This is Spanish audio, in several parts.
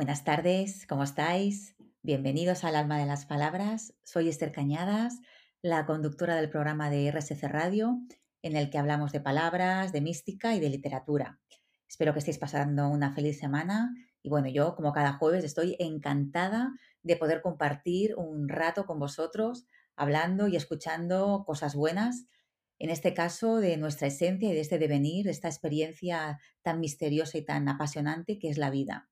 Buenas tardes, ¿cómo estáis? Bienvenidos al Alma de las Palabras. Soy Esther Cañadas, la conductora del programa de RSC Radio, en el que hablamos de palabras, de mística y de literatura. Espero que estéis pasando una feliz semana y bueno, yo como cada jueves estoy encantada de poder compartir un rato con vosotros hablando y escuchando cosas buenas, en este caso de nuestra esencia y de este devenir, esta experiencia tan misteriosa y tan apasionante que es la vida.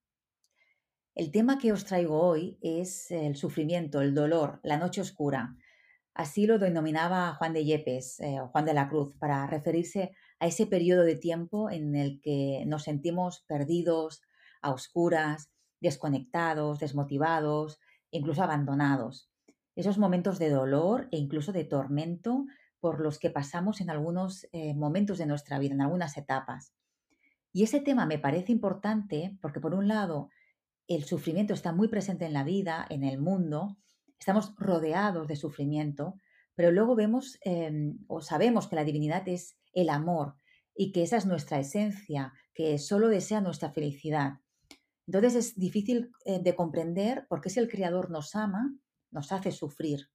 El tema que os traigo hoy es el sufrimiento, el dolor, la noche oscura. Así lo denominaba Juan de Yepes, eh, Juan de la Cruz, para referirse a ese periodo de tiempo en el que nos sentimos perdidos, a oscuras, desconectados, desmotivados, incluso abandonados. Esos momentos de dolor e incluso de tormento por los que pasamos en algunos eh, momentos de nuestra vida, en algunas etapas. Y ese tema me parece importante porque, por un lado, el sufrimiento está muy presente en la vida, en el mundo, estamos rodeados de sufrimiento, pero luego vemos em, o sabemos que la divinidad es el amor y que esa es nuestra esencia, que solo desea nuestra felicidad. Entonces es difícil eh, de comprender por qué si el Creador nos ama, nos hace sufrir.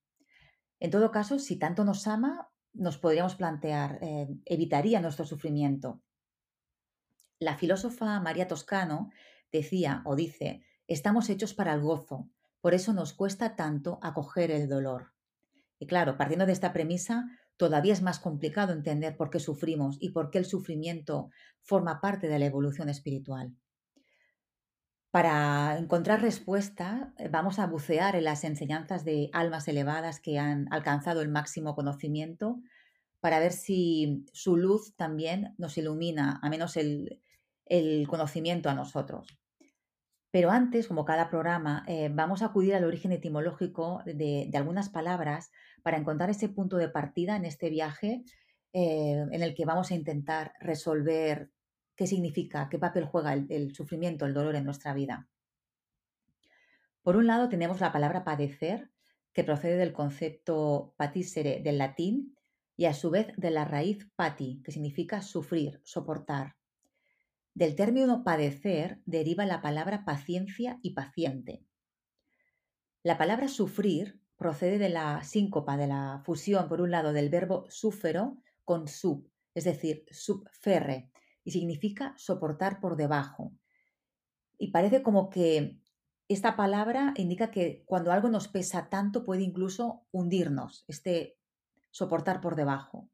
En todo caso, si tanto nos ama, nos podríamos plantear, eh, evitaría nuestro sufrimiento. La filósofa María Toscano decía o dice, estamos hechos para el gozo, por eso nos cuesta tanto acoger el dolor. Y claro, partiendo de esta premisa, todavía es más complicado entender por qué sufrimos y por qué el sufrimiento forma parte de la evolución espiritual. Para encontrar respuesta, eh, vamos a bucear en las enseñanzas de almas elevadas que han alcanzado el máximo conocimiento para ver si su luz también nos ilumina, a menos el, el conocimiento a nosotros. Pero antes, como cada programa, eh, vamos a acudir al origen etimológico de, algunas palabras para encontrar ese punto de partida en este viaje eh, en el que vamos a intentar resolver qué significa, qué papel juega el, el sufrimiento, el dolor en nuestra vida. Por un lado tenemos la palabra padecer, que procede del concepto patisere del latín y a su vez de la raíz pati, que significa sufrir, soportar. Del término padecer deriva la palabra paciencia y paciente. La palabra sufrir procede de la síncopa, de la fusión, por un lado, del verbo súfero con sub, es decir, subferre, y significa soportar por debajo. Y parece como que esta palabra indica que cuando algo nos pesa tanto puede incluso hundirnos, este soportar por debajo.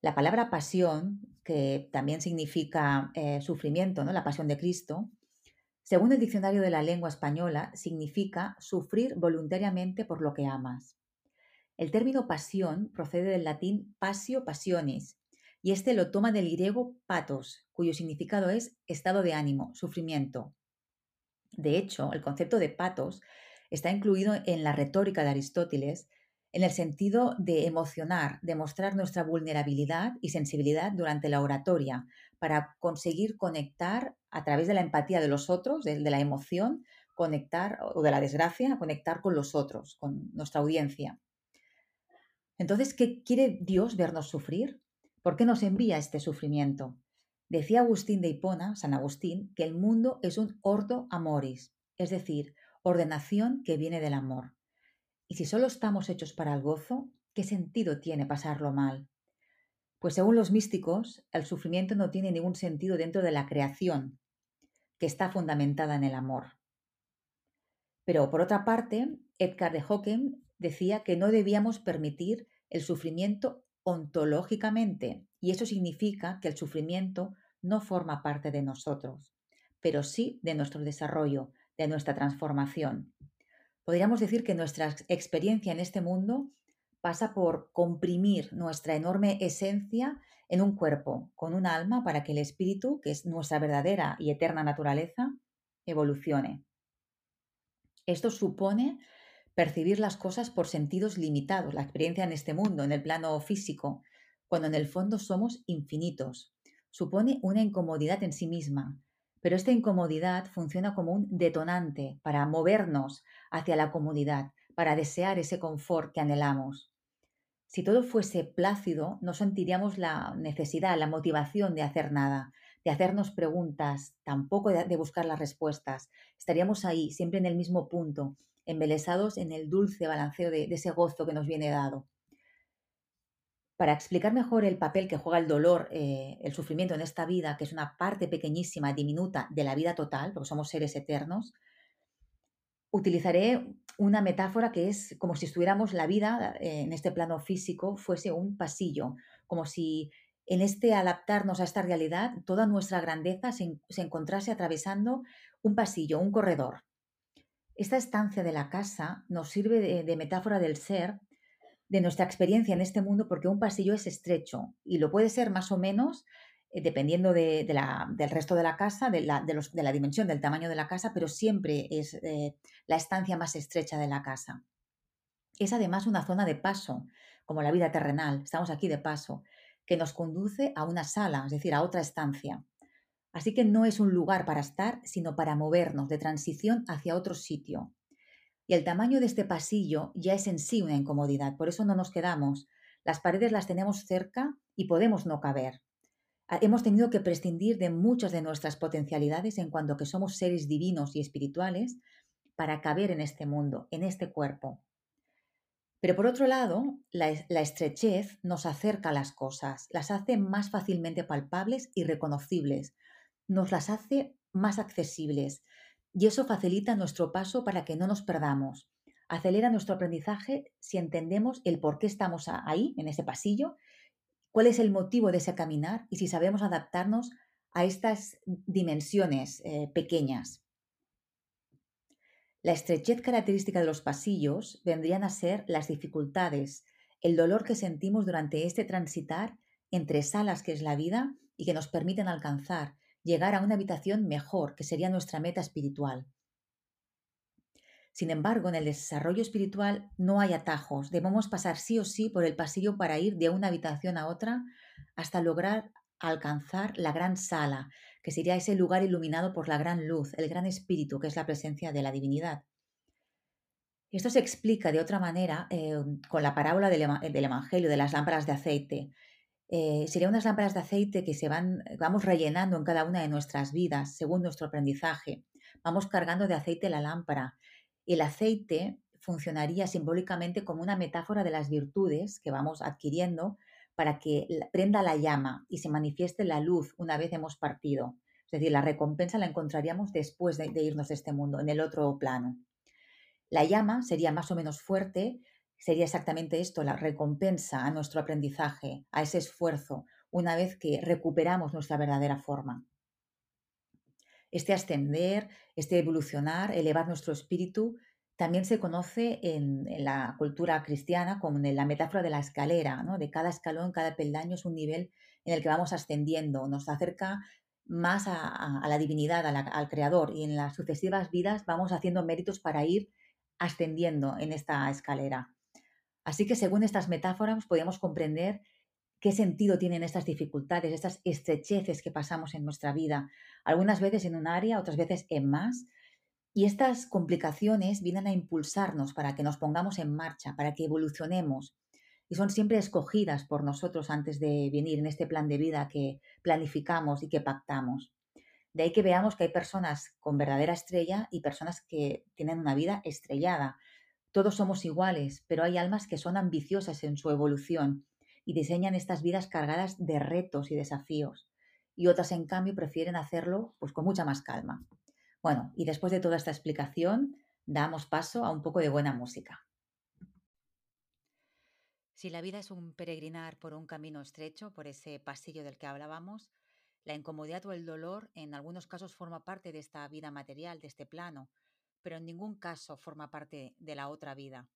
La palabra pasión, que también significa eh, sufrimiento, ¿no? la pasión de Cristo, según el diccionario de la lengua española, significa sufrir voluntariamente por lo que amas. El término pasión procede del latín pasio passionis, y este lo toma del griego patos, cuyo significado es estado de ánimo, sufrimiento. De hecho, el concepto de patos está incluido en la retórica de Aristóteles en el sentido de emocionar, de mostrar nuestra vulnerabilidad y sensibilidad durante la oratoria, para conseguir conectar a través de la empatía de los otros, de, la emoción, conectar, o de la desgracia, conectar con los otros, con nuestra audiencia. Entonces, ¿qué quiere Dios vernos sufrir? ¿Por qué nos envía este sufrimiento? Decía Agustín de Hipona, San Agustín, que el mundo es un ordo amoris, es decir, ordenación que viene del amor. Y si solo estamos hechos para el gozo, ¿qué sentido tiene pasarlo mal? Pues según los místicos, el sufrimiento no tiene ningún sentido dentro de la creación, que está fundamentada en el amor. Pero por otra parte, Edgar de Hocken decía que no debíamos permitir el sufrimiento ontológicamente, y eso significa que el sufrimiento no forma parte de nosotros, pero sí de nuestro desarrollo, de nuestra transformación. Podríamos decir que nuestra experiencia en este mundo pasa por comprimir nuestra enorme esencia en un cuerpo, con un alma, para que el espíritu, que es nuestra verdadera y eterna naturaleza, evolucione. Esto supone percibir las cosas por sentidos limitados, la experiencia en este mundo, en el plano físico, cuando en el fondo somos infinitos. Supone una incomodidad en sí misma, pero esta incomodidad funciona como un detonante para movernos hacia la comunidad, para desear ese confort que anhelamos. Si todo fuese plácido, no sentiríamos la necesidad, la motivación de hacer nada, de hacernos preguntas, tampoco de, buscar las respuestas. Estaríamos ahí, siempre en el mismo punto, embelesados en el dulce balanceo de, ese gozo que nos viene dado. Para explicar mejor el papel que juega el dolor, eh, el sufrimiento en esta vida, que es una parte pequeñísima, diminuta de la vida total, porque somos seres eternos, utilizaré una metáfora que es como si estuviéramos la vida eh, en este plano físico fuese un pasillo, como si en este adaptarnos a esta realidad toda nuestra grandeza se, encontrase atravesando un pasillo, un corredor. Esta estancia de la casa nos sirve de metáfora del ser, de nuestra experiencia en este mundo, porque un pasillo es estrecho y lo puede ser más o menos eh, dependiendo de, del resto de la casa, de la, de, la, dimensión, del tamaño de la casa, pero siempre es eh, la estancia más estrecha de la casa. Es además una zona de paso, como la vida terrenal, estamos aquí de paso, que nos conduce a una sala, es decir, a otra estancia. Así que no es un lugar para estar, sino para movernos de transición hacia otro sitio. Y el tamaño de este pasillo ya es en sí una incomodidad, por eso no nos quedamos. Las paredes las tenemos cerca y podemos no caber. Ah, hemos tenido que prescindir de muchas de nuestras potencialidades en cuanto que somos seres divinos y espirituales para caber en este mundo, en este cuerpo. Pero por otro lado, la, estrechez nos acerca a las cosas, las hace más fácilmente palpables y reconocibles, nos las hace más accesibles y eso facilita nuestro paso para que no nos perdamos. Acelera nuestro aprendizaje si entendemos el por qué estamos ahí, en ese pasillo, cuál es el motivo de ese caminar y si sabemos adaptarnos a estas dimensiones eh, pequeñas. La estrechez característica de los pasillos vendrían a ser las dificultades, el dolor que sentimos durante este transitar entre salas que es la vida y que nos permiten alcanzar, llegar a una habitación mejor, que sería nuestra meta espiritual. Sin embargo, en el desarrollo espiritual no hay atajos. Debemos pasar sí o sí por el pasillo para ir de una habitación a otra hasta lograr alcanzar la gran sala, que sería ese lugar iluminado por la gran luz, el gran espíritu, que es la presencia de la divinidad. Esto se explica de otra manera eh, con la parábola del, Evangelio de las lámparas de aceite. Eh, serían unas lámparas de aceite que se van, vamos rellenando en cada una de nuestras vidas según nuestro aprendizaje. Vamos cargando de aceite la lámpara el aceite funcionaría simbólicamente como una metáfora de las virtudes que vamos adquiriendo para que prenda la llama y se manifieste la luz una vez hemos partido. Es decir, la recompensa la encontraríamos después de, irnos de este mundo, en el otro plano. La llama sería más o menos fuerte, sería exactamente esto, la recompensa a nuestro aprendizaje, a ese esfuerzo, una vez que recuperamos nuestra verdadera forma este ascender, este evolucionar, elevar nuestro espíritu, también se conoce en, la cultura cristiana como en la metáfora de la escalera, ¿no? de cada escalón, cada peldaño es un nivel en el que vamos ascendiendo, nos acerca más a, la divinidad, al creador, y en las sucesivas vidas vamos haciendo méritos para ir ascendiendo en esta escalera. Así que según estas metáforas podemos comprender qué sentido tienen estas dificultades, estas estrecheces que pasamos en nuestra vida, algunas veces en un área, otras veces en más. Y estas complicaciones vienen a impulsarnos para que nos pongamos en marcha, para que evolucionemos. Y son siempre escogidas por nosotros antes de venir en este plan de vida que planificamos y que pactamos. De ahí que veamos que hay personas con verdadera estrella y personas que tienen una vida estrellada. Todos somos iguales, pero hay almas que son ambiciosas en su evolución y diseñan estas vidas cargadas de retos y desafíos. Y otras, en cambio, prefieren hacerlo pues, con mucha más calma. Bueno, y después de toda esta explicación, damos paso a un poco de buena música. Si la vida es un peregrinar por un camino estrecho, por ese pasillo del que hablábamos, la incomodidad o el dolor en algunos casos forma parte de esta vida material, de este plano, pero en ningún caso forma parte de la otra vida.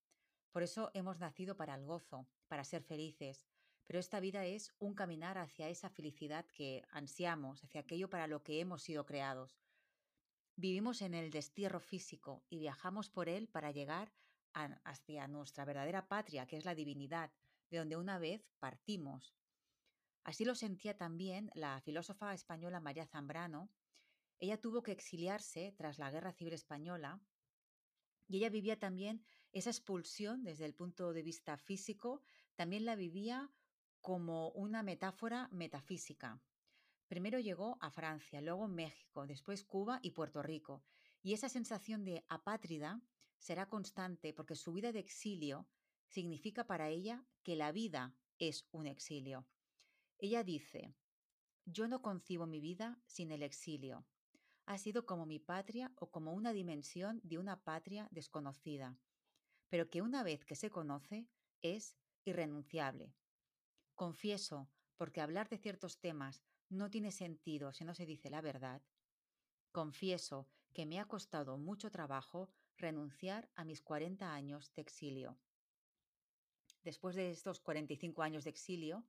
Por eso hemos nacido para el gozo, para ser felices, pero esta vida es un caminar hacia esa felicidad que ansiamos, hacia aquello para lo que hemos sido creados. Vivimos en el destierro físico y viajamos por él para llegar hacia nuestra verdadera patria, que es la divinidad, de donde una vez partimos. Así lo sentía también la filósofa española María Zambrano. Ella tuvo que exiliarse tras la Guerra Civil Española y ella vivía también esa expulsión desde el punto de vista físico, también la vivía como una metáfora metafísica. Primero llegó a Francia, luego México, después Cuba y Puerto Rico. Y esa sensación de apátrida será constante porque su vida de exilio significa para ella que la vida es un exilio. Ella dice, yo no concibo mi vida sin el exilio. Ha sido como mi patria o como una dimensión de una patria desconocida, pero que una vez que se conoce es irrenunciable. Confieso, porque hablar de ciertos temas no tiene sentido si no se dice la verdad. Confieso que me ha costado mucho trabajo renunciar a mis 40 años de exilio. Después de estos 45 años de exilio,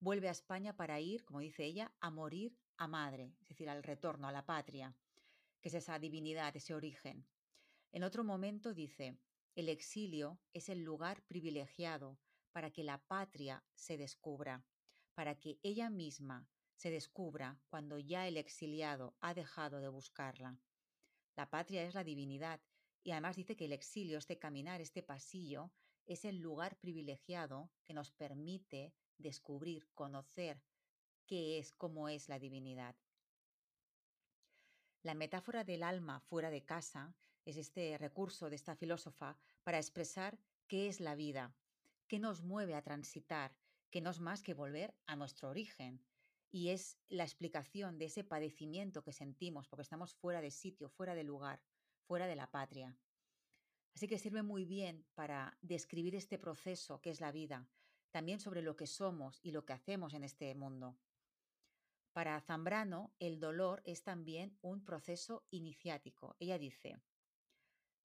vuelve a España para ir, como dice ella, a morir a madre, es decir, al retorno, a la patria, que es esa divinidad, ese origen. En otro momento dice, el exilio es el lugar privilegiado para que la patria se descubra, para que ella misma se descubra cuando ya el exiliado ha dejado de buscarla. La patria es la divinidad y además dice que el exilio, este caminar, este pasillo, es el lugar privilegiado que nos permite descubrir, conocer qué es, cómo es la divinidad. La metáfora del alma fuera de casa es este recurso de esta filósofa para expresar qué es la vida, qué nos mueve a transitar, que no es más que volver a nuestro origen. Y es la explicación de ese padecimiento que sentimos porque estamos fuera de sitio, fuera de lugar, fuera de la patria. Así que sirve muy bien para describir este proceso que es la vida, también sobre lo que somos y lo que hacemos en este mundo. Para Zambrano, el dolor es también un proceso iniciático. Ella dice,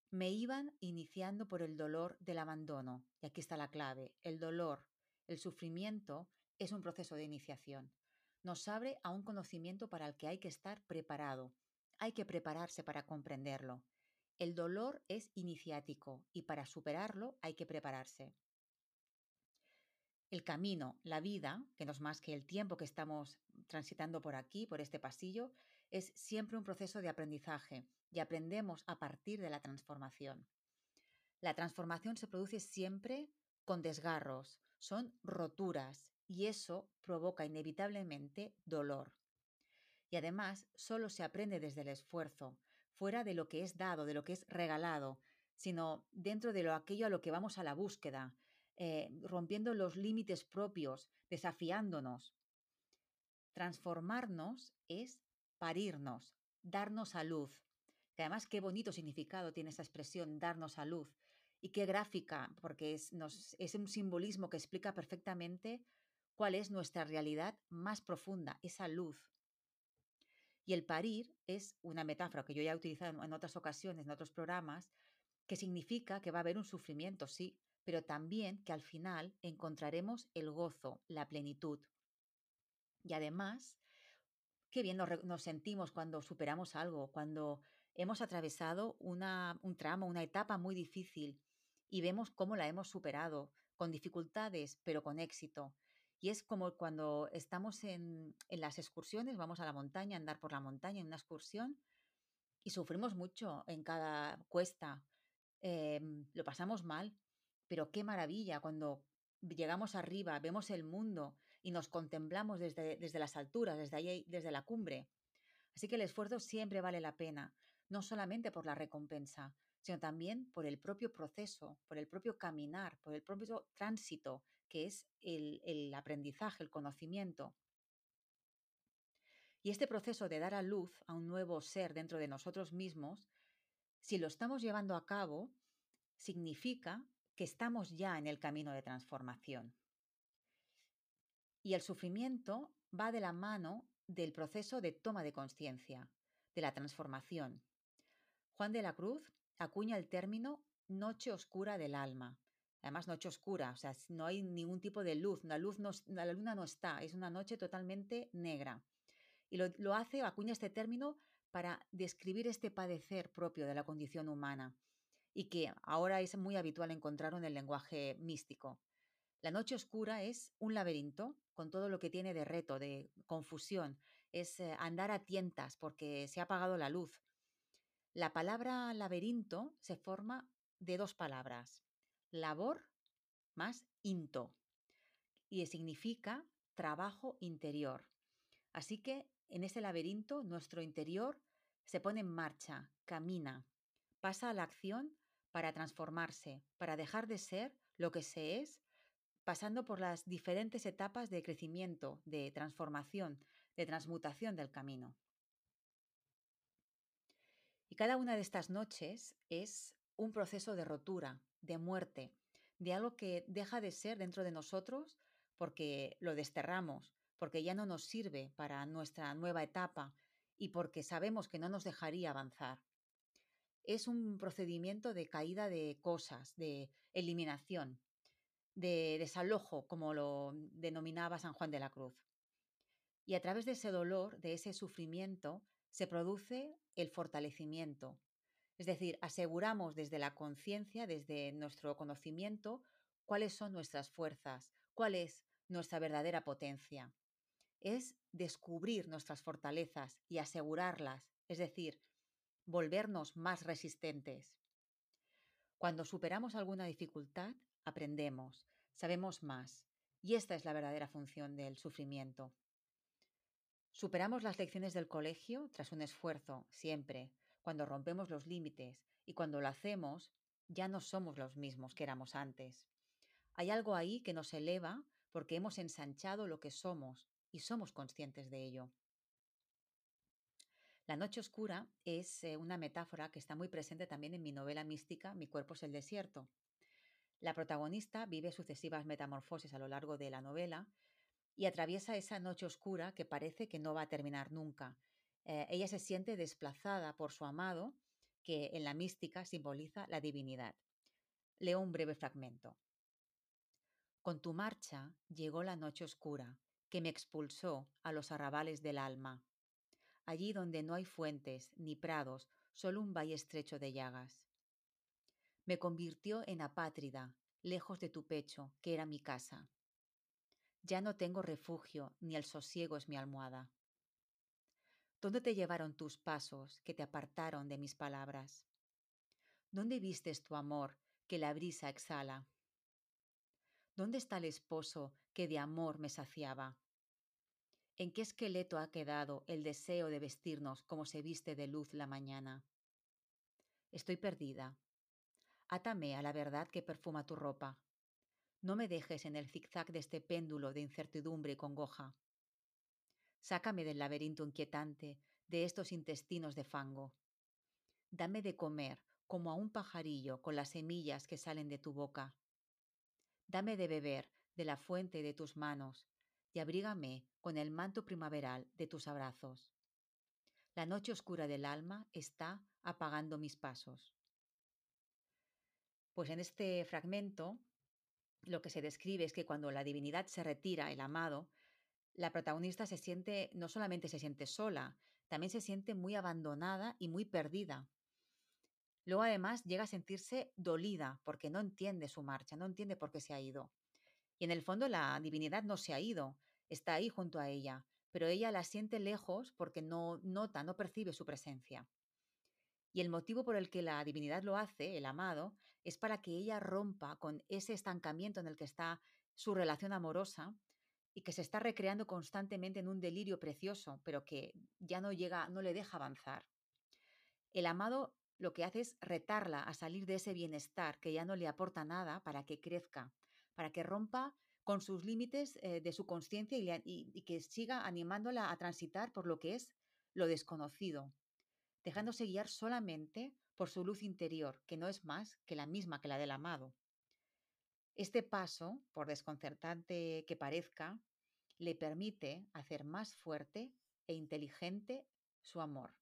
me iban iniciando por el dolor del abandono, y aquí está la clave, el dolor, el sufrimiento es un proceso de iniciación. Nos abre a un conocimiento para el que hay que estar preparado, hay que prepararse para comprenderlo. El dolor es iniciático y para superarlo hay que prepararse. El camino, la vida, que no es más que el tiempo que estamos transitando por aquí, por este pasillo, es siempre un proceso de aprendizaje y aprendemos a partir de la transformación. La transformación se produce siempre con desgarros, son roturas y eso provoca inevitablemente dolor. Y además solo se aprende desde el esfuerzo, fuera de lo que es dado, de lo que es regalado, sino dentro de lo aquello a lo que vamos a la búsqueda, eh, rompiendo los límites propios, desafiándonos. Transformarnos es parirnos, darnos a luz. Que además qué bonito significado tiene esa expresión, darnos a luz. Y qué gráfica, porque es, es un simbolismo que explica perfectamente cuál es nuestra realidad más profunda, esa luz. Y el parir es una metáfora que yo ya he utilizado en otras ocasiones, en otros programas, que significa que va a haber un sufrimiento, sí, pero también que al final encontraremos el gozo, la plenitud. Y además, qué bien nos, sentimos cuando superamos algo, cuando hemos atravesado una, un tramo, una etapa muy difícil y vemos cómo la hemos superado, con dificultades, pero con éxito. Y es como cuando estamos en, en, las excursiones, vamos a la montaña, andar por la montaña en una excursión y sufrimos mucho en cada cuesta, em, lo pasamos mal, pero qué maravilla cuando llegamos arriba, vemos el mundo y nos contemplamos desde, desde las alturas, desde, ahí, desde la cumbre. Así que el esfuerzo siempre vale la pena, no solamente por la recompensa, sino también por el propio proceso, por el propio caminar, por el propio tránsito, que es el, el aprendizaje, el conocimiento. Y este proceso de dar a luz a un nuevo ser dentro de nosotros mismos, si lo estamos llevando a cabo, significa que estamos ya en el camino de transformación. Y el sufrimiento va de la mano del proceso de toma de conciencia, de la transformación. Juan de la Cruz acuña el término noche oscura del alma. Además, noche oscura, o sea, no hay ningún tipo de luz, la, luz no, la luna no está, es una noche totalmente negra. Y lo, lo hace, acuña este término para describir este padecer propio de la condición humana, y que ahora es muy habitual encontrar en el lenguaje místico. La noche oscura es un laberinto con todo lo que tiene de reto, de confusión, es eh, andar a tientas porque se ha apagado la luz. La palabra laberinto se forma de dos palabras, labor más into, y significa trabajo interior. Así que en ese laberinto nuestro interior se pone en marcha, camina, pasa a la acción para transformarse, para dejar de ser lo que se es, pasando por las diferentes etapas de crecimiento, de transformación, de transmutación del camino. Y cada una de estas noches es un proceso de rotura, de muerte, de algo que deja de ser dentro de nosotros porque lo desterramos, porque ya no nos sirve para nuestra nueva etapa y porque sabemos que no nos dejaría avanzar. Es un procedimiento de caída de cosas, de eliminación, de desalojo, como lo denominaba San Juan de la Cruz. Y a través de ese dolor, de ese sufrimiento, se produce el fortalecimiento. Es decir, aseguramos desde la conciencia, desde nuestro conocimiento, cuáles son nuestras fuerzas, cuál es nuestra verdadera potencia es descubrir nuestras fortalezas y asegurarlas, es decir, volvernos más resistentes. Cuando superamos alguna dificultad, aprendemos, sabemos más, y esta es la verdadera función del sufrimiento. Superamos las lecciones del colegio tras un esfuerzo, siempre, cuando rompemos los límites, y cuando lo hacemos, ya no somos los mismos que éramos antes. Hay algo ahí que nos eleva porque hemos ensanchado lo que somos y somos conscientes de ello. La noche oscura es eh, una metáfora que está muy presente también en mi novela mística Mi cuerpo es el desierto. La protagonista vive sucesivas metamorfosis a lo largo de la novela y atraviesa esa noche oscura que parece que no va a terminar nunca. Eh, ella se siente desplazada por su amado, que en la mística simboliza la divinidad. Leo un breve fragmento. Con tu marcha llegó la noche oscura, que me expulsó a los arrabales del alma, allí donde no hay fuentes ni prados, solo un valle estrecho de llagas. Me convirtió en apátrida, lejos de tu pecho, que era mi casa. Ya no tengo refugio, ni el sosiego es mi almohada. ¿Dónde te llevaron tus pasos que te apartaron de mis palabras? ¿Dónde vistes tu amor que la brisa exhala? ¿Dónde está el esposo que de amor me saciaba? ¿En qué esqueleto ha quedado el deseo de vestirnos como se viste de luz la mañana? Estoy perdida. Átame a la verdad que perfuma tu ropa. No me dejes en el zigzag de este péndulo de incertidumbre y congoja. Sácame del laberinto inquietante de estos intestinos de fango. Dame de comer como a un pajarillo con las semillas que salen de tu boca. Dame de beber de la fuente de tus manos y abrígame con el manto primaveral de tus abrazos. La noche oscura del alma está apagando mis pasos. Pues en este fragmento lo que se describe es que cuando la divinidad se retira, el amado, la protagonista se siente, no solamente se siente sola, también se siente muy abandonada y muy perdida. Luego además llega a sentirse dolida porque no entiende su marcha, no entiende por qué se ha ido. Y en el fondo la divinidad no se ha ido, está ahí junto a ella, pero ella la siente lejos porque no nota, no percibe su presencia. Y el motivo por el que la divinidad lo hace, el amado, es para que ella rompa con ese estancamiento en el que está su relación amorosa y que se está recreando constantemente en un delirio precioso, pero que ya no llega, no le deja avanzar. El amado lo que hace es retarla a salir de ese bienestar que ya no le aporta nada para que crezca, para que rompa con sus límites eh, de su conciencia y, que siga animándola a transitar por lo que es lo desconocido, dejándose guiar solamente por su luz interior, que no es más que la misma que la del amado. Este paso, por desconcertante que parezca, le permite hacer más fuerte e inteligente su amor.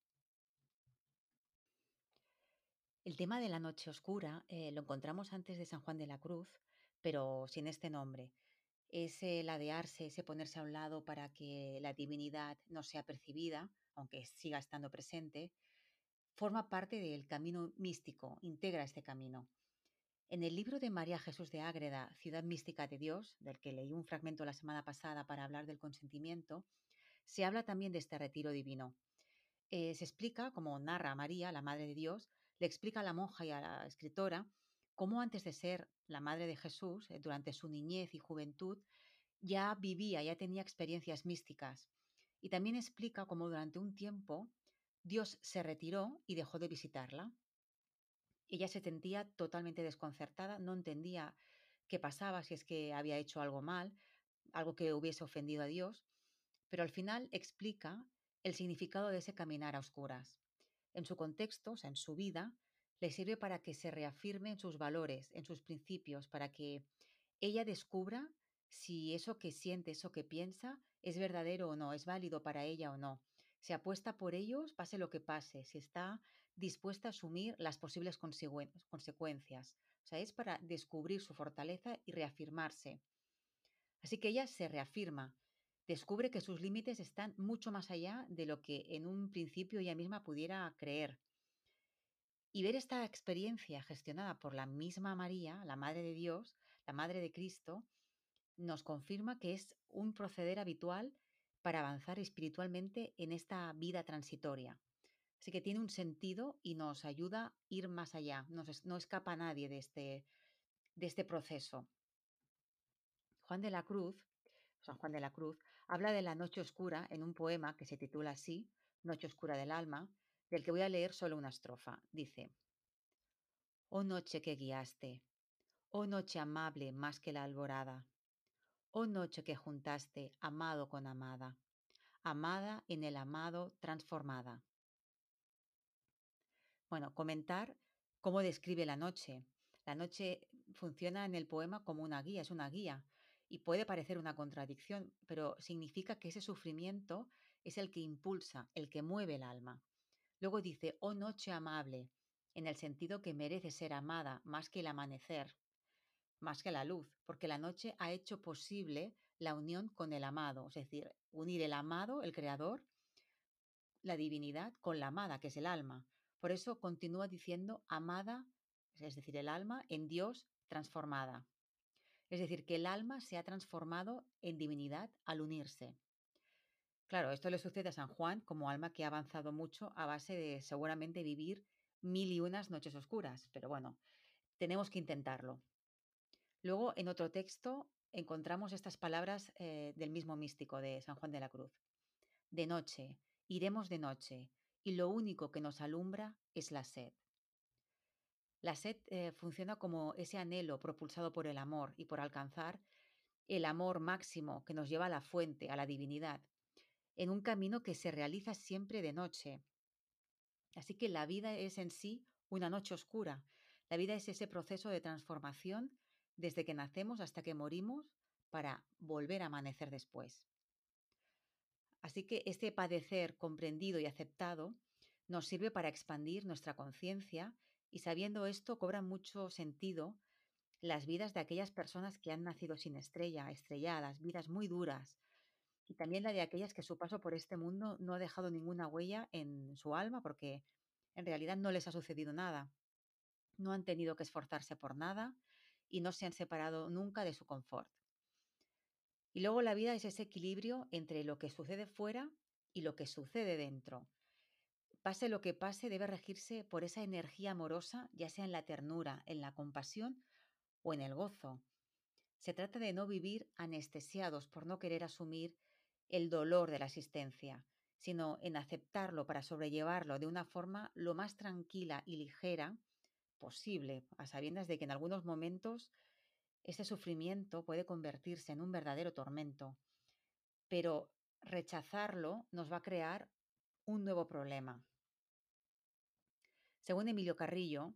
El tema de la noche oscura eh, lo encontramos antes de San Juan de la Cruz, pero sin este nombre. Ese ladearse, ese ponerse a un lado para que la divinidad no sea percibida, aunque siga estando presente, forma parte del camino místico, integra este camino. En el libro de María Jesús de Ágreda, Ciudad Mística de Dios, del que leí un fragmento la semana pasada para hablar del consentimiento, se habla también de este retiro divino. Eh, se explica, como narra María, la Madre de Dios, le explica a la monja y a la escritora cómo antes de ser la Madre de Jesús, eh, durante su niñez y juventud, ya vivía, ya tenía experiencias místicas. Y también explica cómo durante un tiempo Dios se retiró y dejó de visitarla. Ella se sentía totalmente desconcertada, no entendía qué pasaba, si es que había hecho algo mal, algo que hubiese ofendido a Dios, pero al final explica el significado de ese caminar a oscuras. En su contexto, o sea, en su vida, le sirve para que se reafirme en sus valores, en sus principios, para que ella descubra si eso que siente, eso que piensa, es verdadero o no, es válido para ella o no. Si apuesta por ellos, pase lo que pase, si está dispuesta a asumir las posibles consecuencias. O sea, es para descubrir su fortaleza y reafirmarse. Así que ella se reafirma, descubre que sus límites están mucho más allá de lo que en un principio ella misma pudiera creer. Y ver esta experiencia gestionada por la misma María, la Madre de Dios, la Madre de Cristo, nos confirma que es un proceder habitual para avanzar espiritualmente en esta vida transitoria. Así que tiene un sentido y nos ayuda a ir más allá, no, escapa nadie de este, de este proceso. Juan de la Cruz, San Juan de la Cruz, habla de la noche oscura en un poema que se titula así, Noche oscura del alma, del que voy a leer solo una estrofa. Dice, Oh noche que guiaste, oh noche amable más que la alborada, oh noche que juntaste amado con amada, amada en el amado transformada. Bueno, comentar cómo describe la noche. La noche funciona en el poema como una guía, es una guía, y puede parecer una contradicción, pero significa que ese sufrimiento es el que impulsa, el que mueve el alma. Luego dice, oh noche amable, en el sentido que merece ser amada más que el amanecer, más que la luz, porque la noche ha hecho posible la unión con el amado, es decir, unir el amado, el creador, la divinidad, con la amada, que es el alma. Por eso continúa diciendo amada, es decir, el alma en Dios transformada. Es decir, que el alma se ha transformado en divinidad al unirse. Claro, esto le sucede a San Juan como alma que ha avanzado mucho a base de seguramente vivir mil y unas noches oscuras, pero bueno, tenemos que intentarlo. Luego, en otro texto, encontramos estas palabras eh, del mismo místico de San Juan de la Cruz. De noche, iremos de noche, y lo único que nos alumbra es la sed. La sed eh, funciona como ese anhelo propulsado por el amor y por alcanzar el amor máximo que nos lleva a la fuente, a la divinidad, en un camino que se realiza siempre de noche. Así que la vida es en sí una noche oscura. La vida es ese proceso de transformación desde que nacemos hasta que morimos para volver a amanecer después. Así que este padecer comprendido y aceptado nos sirve para expandir nuestra conciencia y sabiendo esto cobran mucho sentido las vidas de aquellas personas que han nacido sin estrella, estrelladas, vidas muy duras, y también la de aquellas que su paso por este mundo no ha dejado ninguna huella en su alma porque en realidad no les ha sucedido nada. No han tenido que esforzarse por nada y no se han separado nunca de su confort. Y luego la vida es ese equilibrio entre lo que sucede fuera y lo que sucede dentro. Pase lo que pase, debe regirse por esa energía amorosa, ya sea en la ternura, en la compasión o en el gozo. Se trata de no vivir anestesiados por no querer asumir el dolor de la existencia, sino en aceptarlo para sobrellevarlo de una forma lo más tranquila y ligera posible, a sabiendas de que en algunos momentos ese sufrimiento puede convertirse en un verdadero tormento. Pero rechazarlo nos va a crear un nuevo problema. Según Emilio Carrillo,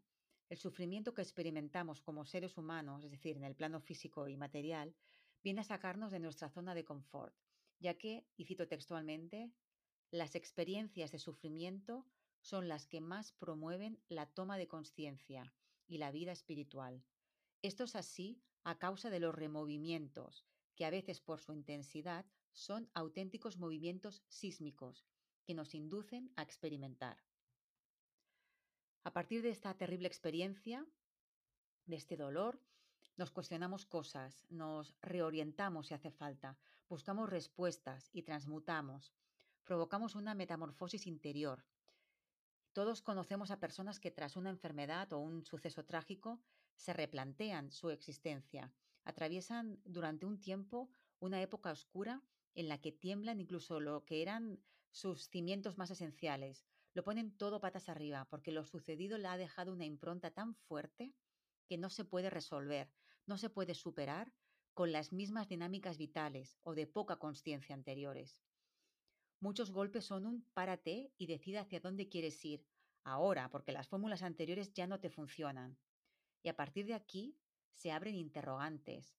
el sufrimiento que experimentamos como seres humanos, es decir, en el plano físico y material, viene a sacarnos de nuestra zona de confort, ya que, y cito textualmente, las experiencias de sufrimiento son las que más promueven la toma de conciencia y la vida espiritual. Esto es así a causa de los removimientos, que a veces por su intensidad son auténticos movimientos sísmicos que nos inducen a experimentar. A partir de esta terrible experiencia, de este dolor, nos cuestionamos cosas, nos reorientamos si hace falta, buscamos respuestas y transmutamos, provocamos una metamorfosis interior. Todos conocemos a personas que tras una enfermedad o un suceso trágico se replantean su existencia, atraviesan durante un tiempo una época oscura en la que tiemblan incluso lo que eran sus cimientos más esenciales. Lo ponen todo patas arriba, porque lo sucedido le ha dejado una impronta tan fuerte que no se puede resolver, no se puede superar con las mismas dinámicas vitales o de poca conciencia anteriores. Muchos golpes son un párate y decide hacia dónde quieres ir, ahora, porque las fórmulas anteriores ya no te funcionan. Y a partir de aquí se abren interrogantes,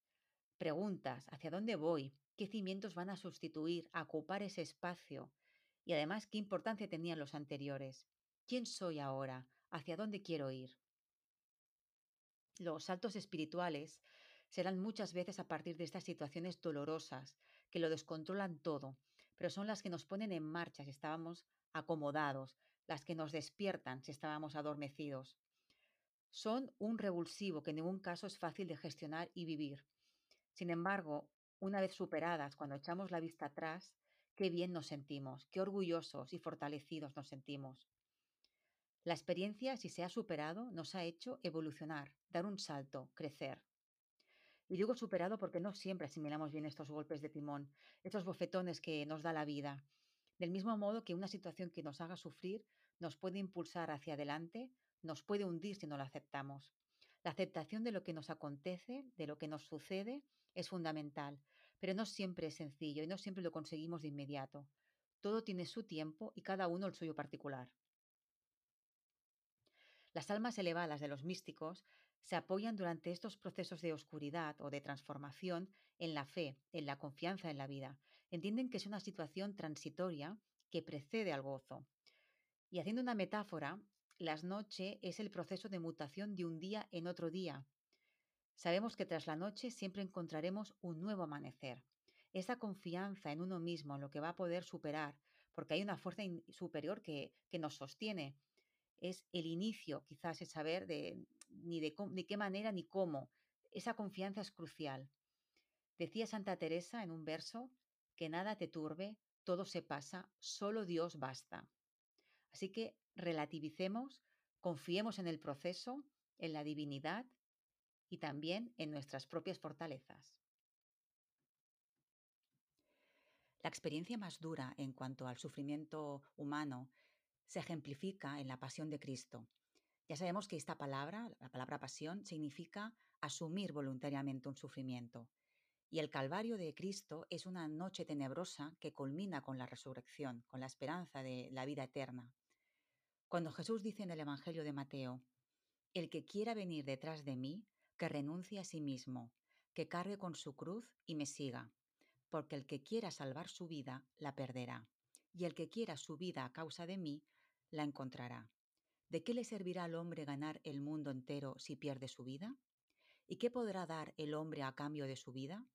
preguntas, ¿hacia dónde voy? ¿Qué cimientos van a sustituir, a ocupar ese espacio? Y además, ¿qué importancia tenían los anteriores? ¿Quién soy ahora? ¿Hacia dónde quiero ir? Los saltos espirituales serán muchas veces a partir de estas situaciones dolorosas que lo descontrolan todo, pero son las que nos ponen en marcha si estábamos acomodados, las que nos despiertan si estábamos adormecidos. Son un revulsivo que en ningún caso es fácil de gestionar y vivir. Sin embargo, una vez superadas, cuando echamos la vista atrás, qué bien nos sentimos, qué orgullosos y fortalecidos nos sentimos. La experiencia, si se ha superado, nos ha hecho evolucionar, dar un salto, crecer. Y digo superado porque no siempre asimilamos bien estos golpes de timón, estos bofetones que nos da la vida. Del mismo modo que una situación que nos haga sufrir nos puede impulsar hacia adelante, nos puede hundir si no la aceptamos. La aceptación de lo que nos acontece, de lo que nos sucede, es fundamental, pero no siempre es sencillo y no siempre lo conseguimos de inmediato. Todo tiene su tiempo y cada uno el suyo particular. Las almas elevadas de los místicos se apoyan durante estos procesos de oscuridad o de transformación en la fe, en la confianza en la vida. Entienden que es una situación transitoria que precede al gozo. Y haciendo una metáfora, las noches es el proceso de mutación de un día en otro día. Sabemos que tras la noche siempre encontraremos un nuevo amanecer. Esa confianza en uno mismo, en lo que va a poder superar, porque hay una fuerza superior que, que nos sostiene, es el inicio, quizás, es saber de, ni de, qué manera ni cómo. Esa confianza es crucial. Decía Santa Teresa en un verso, que nada te turbe, todo se pasa, solo Dios basta. Así que relativicemos, confiemos en el proceso, en la divinidad y también en nuestras propias fortalezas. La experiencia más dura en cuanto al sufrimiento humano se ejemplifica en la pasión de Cristo. Ya sabemos que esta palabra, la palabra pasión, significa asumir voluntariamente un sufrimiento. Y el Calvario de Cristo es una noche tenebrosa que culmina con la resurrección, con la esperanza de la vida eterna. Cuando Jesús dice en el Evangelio de Mateo, El que quiera venir detrás de mí, que renuncie a sí mismo, que cargue con su cruz y me siga, porque el que quiera salvar su vida, la perderá, y el que quiera su vida a causa de mí, la encontrará. ¿De qué le servirá al hombre ganar el mundo entero si pierde su vida? ¿Y qué podrá dar el hombre a cambio de su vida?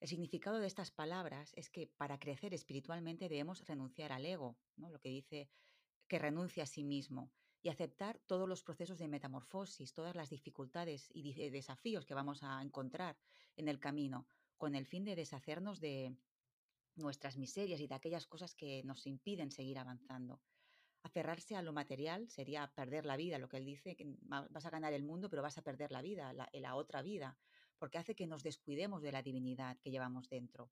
El significado de estas palabras es que para crecer espiritualmente debemos renunciar al ego, ¿no? lo que dice que renuncia a sí mismo y aceptar todos los procesos de metamorfosis, todas las dificultades y desafíos que vamos a encontrar en el camino, con el fin de deshacernos de nuestras miserias y de aquellas cosas que nos impiden seguir avanzando aferrarse a lo material sería perder la vida, lo que él dice, que vas a ganar el mundo, pero vas a perder la vida, la, la otra vida, porque hace que nos descuidemos de la divinidad que llevamos dentro.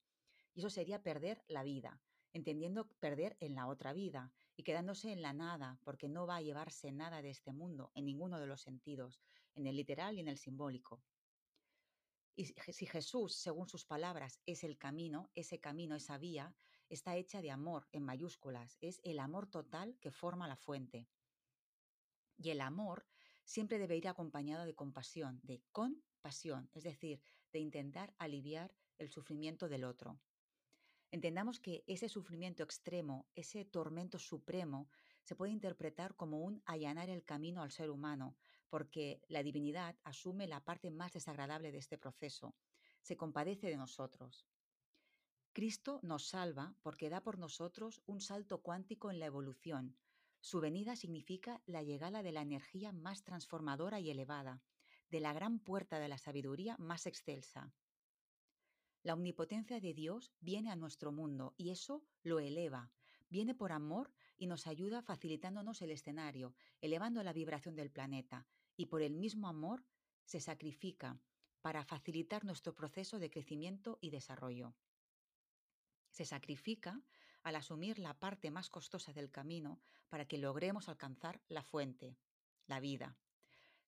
Y eso sería perder la vida, entendiendo perder en la otra vida y quedándose en la nada, porque no va a llevarse nada de este mundo, en ninguno de los sentidos, en el literal y en el simbólico. Y si Jesús, según sus palabras, es el camino, ese camino, esa vía, está hecha de amor en mayúsculas, es el amor total que forma la fuente. Y el amor siempre debe ir acompañado de compasión, de compasión, es decir, de intentar aliviar el sufrimiento del otro. Entendamos que ese sufrimiento extremo, ese tormento supremo, se puede interpretar como un allanar el camino al ser humano, porque la divinidad asume la parte más desagradable de este proceso, se compadece de nosotros. Cristo nos salva porque da por nosotros un salto cuántico en la evolución. Su venida significa la llegada de la energía más transformadora y elevada, de la gran puerta de la sabiduría más excelsa. La omnipotencia de Dios viene a nuestro mundo y eso lo eleva. Viene por amor y nos ayuda facilitándonos el escenario, elevando la vibración del planeta. Y por el mismo amor se sacrifica para facilitar nuestro proceso de crecimiento y desarrollo. se sacrifica al asumir la parte más costosa del camino para que logremos alcanzar la fuente, la vida.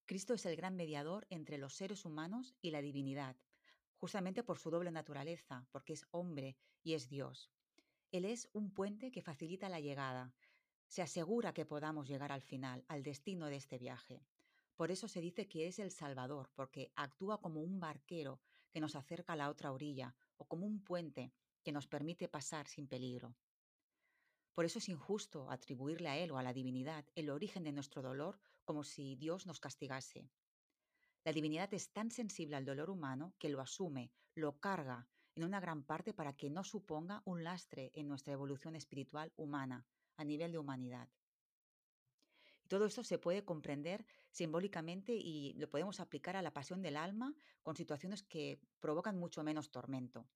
Cristo es el gran mediador entre los seres humanos y la divinidad, justamente por su doble naturaleza, porque es hombre y es Dios. Él es un puente que facilita la llegada, se asegura que podamos llegar al final, al destino de este viaje. Por eso se dice que es el Salvador, porque actúa como un barquero que nos acerca a la otra orilla, o como un puente que nos permite pasar sin peligro. Por eso es injusto atribuirle a Él o a la divinidad el origen de nuestro dolor como si Dios nos castigase. La divinidad es tan sensible al dolor humano que lo asume, lo carga en una gran parte para que no suponga un lastre en nuestra evolución espiritual humana, a nivel de humanidad. Todo esto se puede comprender simbólicamente y lo podemos aplicar a la pasión del alma con situaciones que provocan mucho menos tormento.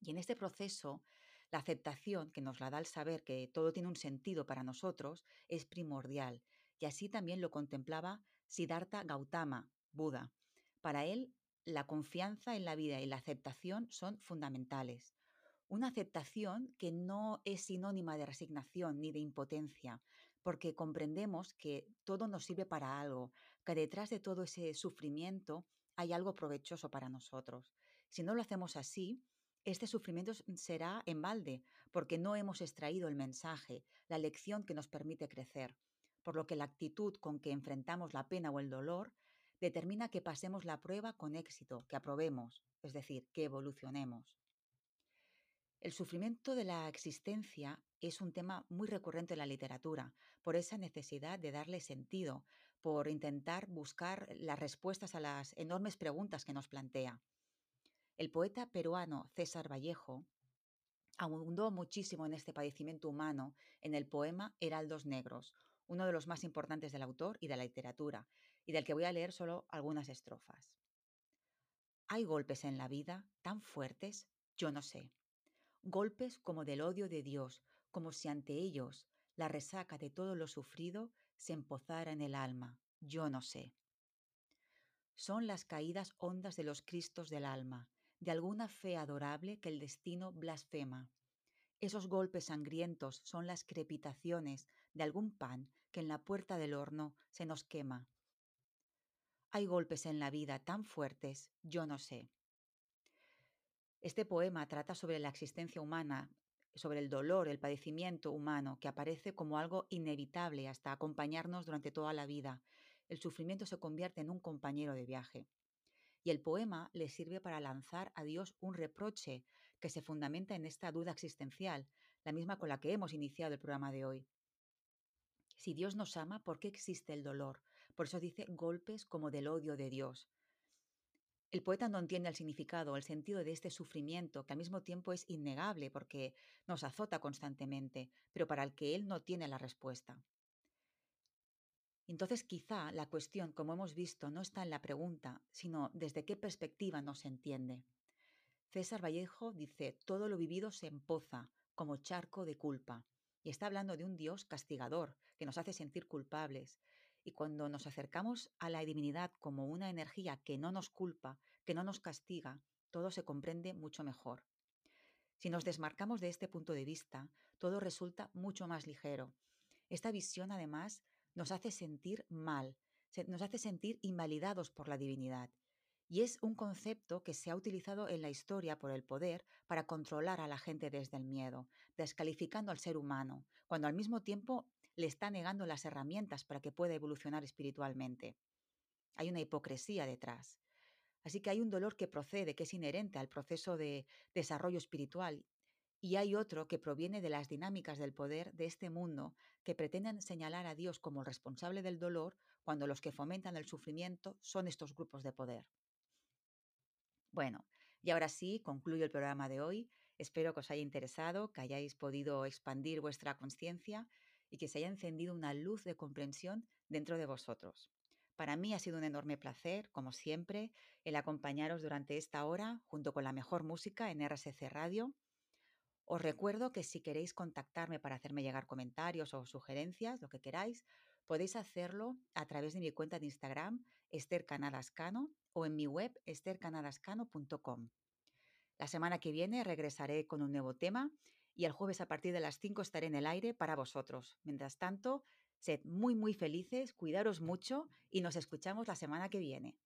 Y en este proceso, la aceptación que nos la da el saber que todo tiene un sentido para nosotros es primordial. Y así también lo contemplaba Siddhartha Gautama, Buda. Para él, la confianza en la vida y la aceptación son fundamentales. Una aceptación que no es sinónima de resignación ni de impotencia, porque comprendemos que todo nos sirve para algo, que detrás de todo ese sufrimiento hay algo provechoso para nosotros. Si no lo hacemos así, este sufrimiento será en balde, porque no hemos extraído el mensaje, la lección que nos permite crecer, por lo que la actitud con que enfrentamos la pena o el dolor determina que pasemos la prueba con éxito, que aprobemos, es decir, que evolucionemos. El sufrimiento de la existencia es un tema muy recurrente en la literatura, por esa necesidad de darle sentido, por intentar buscar las respuestas a las enormes preguntas que nos plantea. El poeta peruano César Vallejo abundó muchísimo en este padecimiento humano en el poema Heraldos Negros, uno de los más importantes del autor y de la literatura, y del que voy a leer solo algunas estrofas. Hay golpes en la vida tan fuertes, yo no sé golpes como del odio de Dios, como si ante ellos la resaca de todo lo sufrido se empozara en el alma. Yo no sé. Son las caídas hondas de los Cristos del alma, de alguna fe adorable que el destino blasfema. Esos golpes sangrientos son las crepitaciones de algún pan que en la puerta del horno se nos quema. Hay golpes en la vida tan fuertes, yo no sé. Este poema trata sobre la existencia humana, sobre el dolor, el padecimiento humano, que aparece como algo inevitable hasta acompañarnos durante toda la vida. El sufrimiento se convierte en un compañero de viaje. Y el poema le sirve para lanzar a Dios un reproche que se fundamenta en esta duda existencial, la misma con la que hemos iniciado el programa de hoy. Si Dios nos ama, ¿por qué existe el dolor? Por eso dice golpes como del odio de Dios. El poeta no entiende el significado, el sentido de este sufrimiento, que al mismo tiempo es innegable porque nos azota constantemente, pero para el que él no tiene la respuesta. Entonces quizá la cuestión, como hemos visto, no está en la pregunta, sino desde qué perspectiva nos entiende. César Vallejo dice, todo lo vivido se empoza como charco de culpa. Y está hablando de un Dios castigador, que nos hace sentir culpables, y cuando nos acercamos a la divinidad como una energía que no nos culpa, que no nos castiga, todo se comprende mucho mejor. Si nos desmarcamos de este punto de vista, todo resulta mucho más ligero. Esta visión, además, nos hace sentir mal, nos hace sentir invalidados por la divinidad. Y es un concepto que se ha utilizado en la historia por el poder para controlar a la gente desde el miedo, descalificando al ser humano, cuando al mismo tiempo le está negando las herramientas para que pueda evolucionar espiritualmente. Hay una hipocresía detrás. Así que hay un dolor que procede, que es inherente al proceso de desarrollo espiritual, y hay otro que proviene de las dinámicas del poder de este mundo que pretenden señalar a Dios como el responsable del dolor cuando los que fomentan el sufrimiento son estos grupos de poder. Bueno, y ahora sí, concluyo el programa de hoy. Espero que os haya interesado, que hayáis podido expandir vuestra conciencia y que se haya encendido una luz de comprensión dentro de vosotros. Para mí ha sido un enorme placer, como siempre, el acompañaros durante esta hora junto con la mejor música en RSC Radio. Os recuerdo que si queréis contactarme para hacerme llegar comentarios o sugerencias, lo que queráis, podéis hacerlo a través de mi cuenta de Instagram, Esther Canadascano, o en mi web estercanadascano.com. La semana que viene regresaré con un nuevo tema y el jueves a partir de las 5 estaré en el aire para vosotros. Mientras tanto, sed muy muy felices, cuidaros mucho y nos escuchamos la semana que viene.